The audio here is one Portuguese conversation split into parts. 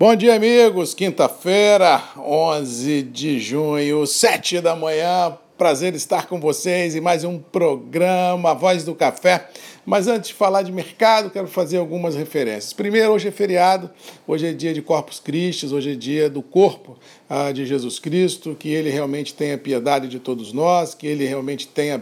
Bom dia, amigos. Quinta-feira, 11 de junho, 7 da manhã. Prazer estar com vocês em mais um programa Voz do Café. Mas antes de falar de mercado, quero fazer algumas referências. Primeiro, hoje é feriado, hoje é dia de Corpus Christi, hoje é dia do corpo ah, de Jesus Cristo, que ele realmente tenha piedade de todos nós, que ele realmente tenha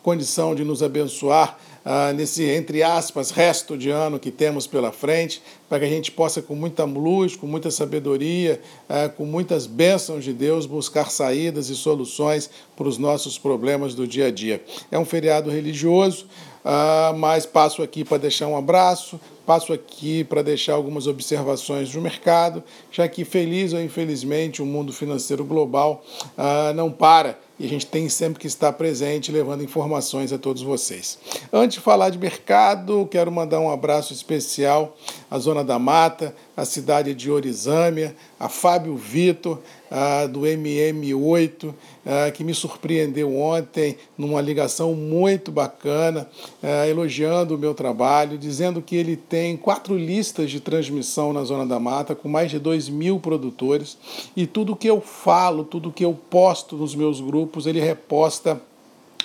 condição de nos abençoar ah, nesse, entre aspas, resto de ano que temos pela frente, para que a gente possa, com muita luz, com muita sabedoria, ah, com muitas bênçãos de Deus, buscar saídas e soluções para os nossos problemas do dia a dia. É um feriado religioso, ah, mas passo aqui para deixar um abraço, passo aqui para deixar algumas observações do mercado, já que, feliz ou infelizmente, o mundo financeiro global ah, não para e a gente tem sempre que estar presente levando informações a todos vocês. Antes de falar de mercado, quero mandar um abraço especial à Zona da Mata, à cidade de Orizâmia, a Fábio Vitor, do MM8, que me surpreendeu ontem numa ligação muito bacana, elogiando o meu trabalho, dizendo que ele tem quatro listas de transmissão na Zona da Mata, com mais de 2 mil produtores, e tudo que eu falo, tudo que eu posto nos meus grupos, ele reposta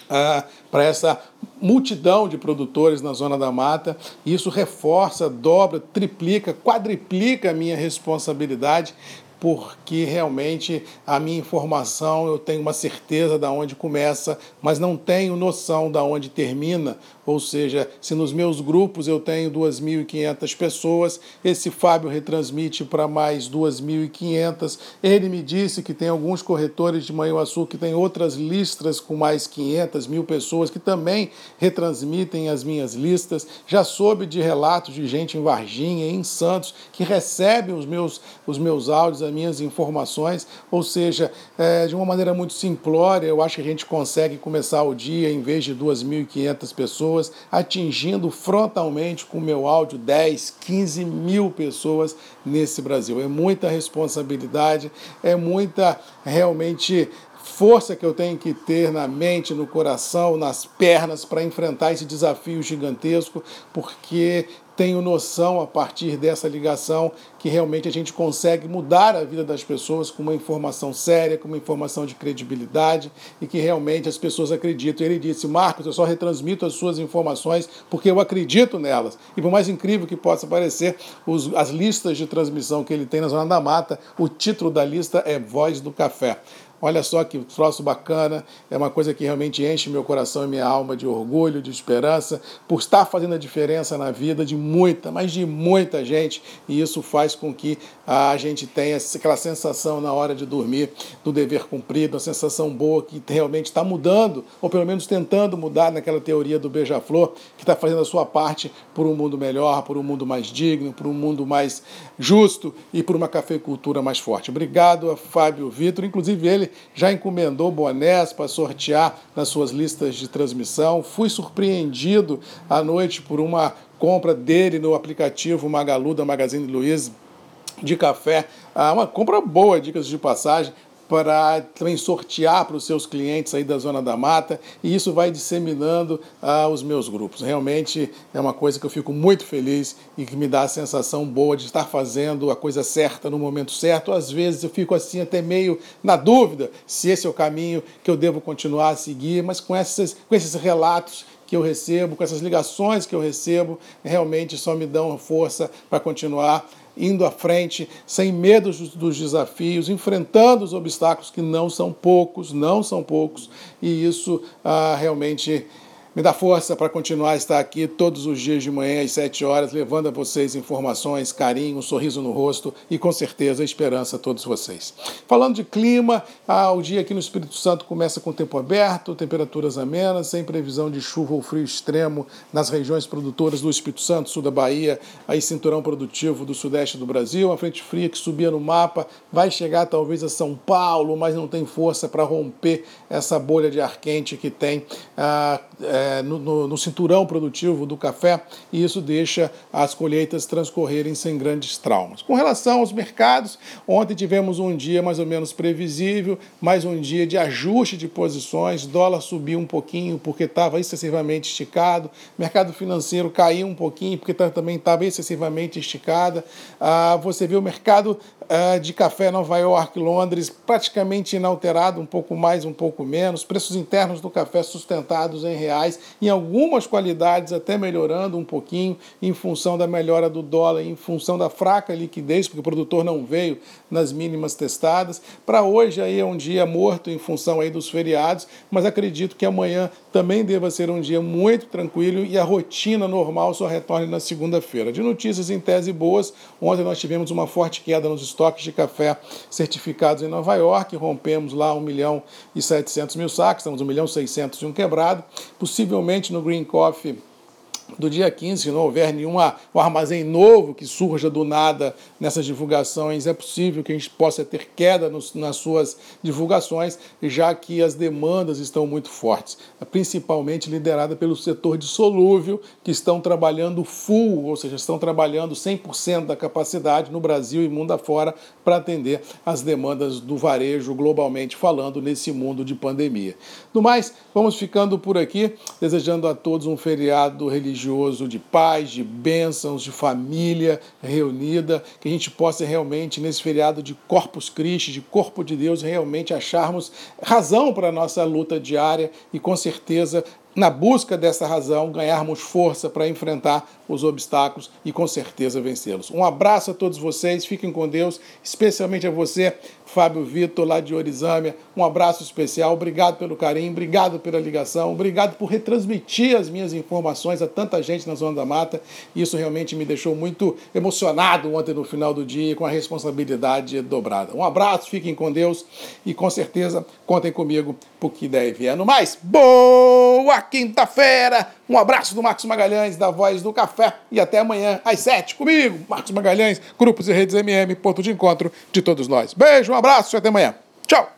ah, para essa multidão de produtores na Zona da Mata. Isso reforça, dobra, triplica, quadriplica a minha responsabilidade porque realmente a minha informação eu tenho uma certeza da onde começa, mas não tenho noção da onde termina. Ou seja, se nos meus grupos eu tenho 2.500 pessoas, esse Fábio retransmite para mais 2.500. Ele me disse que tem alguns corretores de Manhuaçu que tem outras listas com mais 500 mil pessoas que também retransmitem as minhas listas. Já soube de relatos de gente em Varginha, em Santos, que recebem os meus, os meus áudios as minhas informações, ou seja, é, de uma maneira muito simplória, eu acho que a gente consegue começar o dia, em vez de 2.500 pessoas, atingindo frontalmente com meu áudio 10, 15 mil pessoas nesse Brasil. É muita responsabilidade, é muita realmente força que eu tenho que ter na mente, no coração, nas pernas para enfrentar esse desafio gigantesco, porque tenho noção, a partir dessa ligação, que realmente a gente consegue mudar a vida das pessoas com uma informação séria, com uma informação de credibilidade e que realmente as pessoas acreditam. Ele disse: Marcos, eu só retransmito as suas informações porque eu acredito nelas. E por mais incrível que possa parecer, os, as listas de transmissão que ele tem na Zona da Mata, o título da lista é Voz do Café. Olha só que troço bacana, é uma coisa que realmente enche meu coração e minha alma de orgulho, de esperança, por estar fazendo a diferença na vida de muita, mas de muita gente, e isso faz com que a gente tenha aquela sensação na hora de dormir do dever cumprido, uma sensação boa que realmente está mudando, ou pelo menos tentando mudar naquela teoria do beija-flor, que está fazendo a sua parte por um mundo melhor, por um mundo mais digno, por um mundo mais justo e por uma cafeicultura mais forte. Obrigado a Fábio Vitor, inclusive ele já encomendou bonés para sortear nas suas listas de transmissão. Fui surpreendido à noite por uma compra dele no aplicativo Magalu da Magazine Luiza de café. Ah, uma compra boa, dicas de passagem para também sortear para os seus clientes aí da Zona da Mata e isso vai disseminando ah, os meus grupos. Realmente é uma coisa que eu fico muito feliz e que me dá a sensação boa de estar fazendo a coisa certa no momento certo. Às vezes eu fico assim até meio na dúvida se esse é o caminho que eu devo continuar a seguir, mas com, essas, com esses relatos que eu recebo, com essas ligações que eu recebo, realmente só me dão força para continuar indo à frente, sem medo dos desafios, enfrentando os obstáculos que não são poucos, não são poucos, e isso ah, realmente me dá força para continuar a estar aqui todos os dias de manhã às 7 horas, levando a vocês informações, carinho, um sorriso no rosto e com certeza esperança a todos vocês. Falando de clima, ah, o dia aqui no Espírito Santo começa com tempo aberto, temperaturas amenas, sem previsão de chuva ou frio extremo nas regiões produtoras do Espírito Santo, sul da Bahia, aí cinturão produtivo do sudeste do Brasil, uma frente fria que subia no mapa, vai chegar talvez a São Paulo, mas não tem força para romper essa bolha de ar quente que tem. Ah, é, é, no, no, no, cinturão produtivo do café e isso deixa as colheitas transcorrerem sem grandes traumas. Com relação aos mercados, ontem tivemos um dia mais ou menos previsível, mais um dia de ajuste de posições, dólar subiu um pouquinho porque estava excessivamente esticado, mercado financeiro caiu um pouquinho porque também estava excessivamente esticada. Ah, você vê o mercado ah, de café Nova York, Londres, praticamente inalterado, um pouco mais, um pouco menos, preços internos do café sustentados em reais, em algumas qualidades até melhorando um pouquinho em função da melhora do dólar, em função da fraca liquidez, porque o produtor não veio nas mínimas testadas. Para hoje aí é um dia morto em função aí dos feriados, mas acredito que amanhã também deva ser um dia muito tranquilo e a rotina normal só retorne na segunda-feira. De notícias em tese boas, ontem nós tivemos uma forte queda nos estoques de café certificados em Nova York, rompemos lá 1 milhão e 700 mil sacos, estamos 1 milhão e 600 e um quebrado. Possivelmente no Green Coffee do dia 15, se não houver nenhum armazém novo que surja do nada nessas divulgações, é possível que a gente possa ter queda nos, nas suas divulgações, já que as demandas estão muito fortes, principalmente liderada pelo setor de solúvel, que estão trabalhando full, ou seja, estão trabalhando 100% da capacidade no Brasil e mundo afora para atender as demandas do varejo globalmente falando nesse mundo de pandemia. No mais, vamos ficando por aqui, desejando a todos um feriado religioso religioso de paz, de bênçãos, de família reunida, que a gente possa realmente, nesse feriado de Corpus Christi, de Corpo de Deus, realmente acharmos razão para a nossa luta diária e com certeza na busca dessa razão, ganharmos força para enfrentar os obstáculos e com certeza vencê-los. Um abraço a todos vocês, fiquem com Deus, especialmente a você, Fábio Vitor, lá de Orizâmia. Um abraço especial, obrigado pelo carinho, obrigado pela ligação, obrigado por retransmitir as minhas informações a tanta gente na Zona da Mata. Isso realmente me deixou muito emocionado ontem no final do dia, com a responsabilidade dobrada. Um abraço, fiquem com Deus e com certeza contem comigo por que deve. No mais, boa quinta-feira! Um abraço do Marcos Magalhães, da Voz do Café, e até amanhã às sete comigo, Marcos Magalhães, Grupos e Redes MM, ponto de encontro de todos nós. Beijo, um abraço e até amanhã. Tchau!